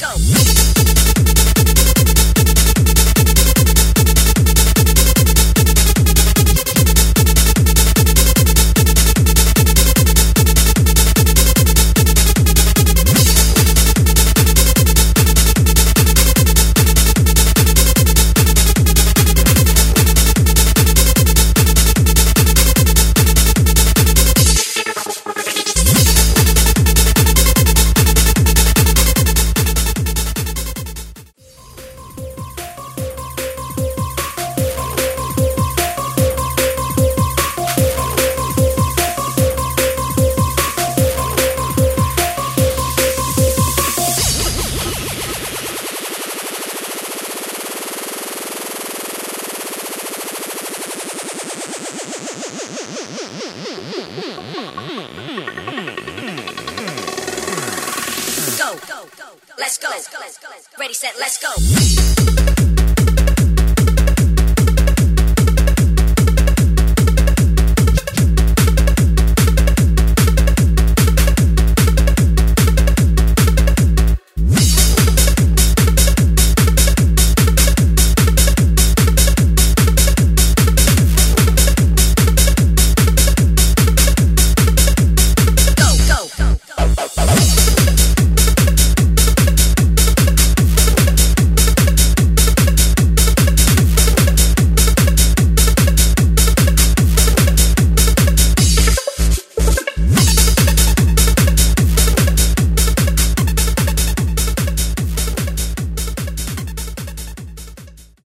Ready, set, let's go. Go. Let's go. Ready, set, let's go.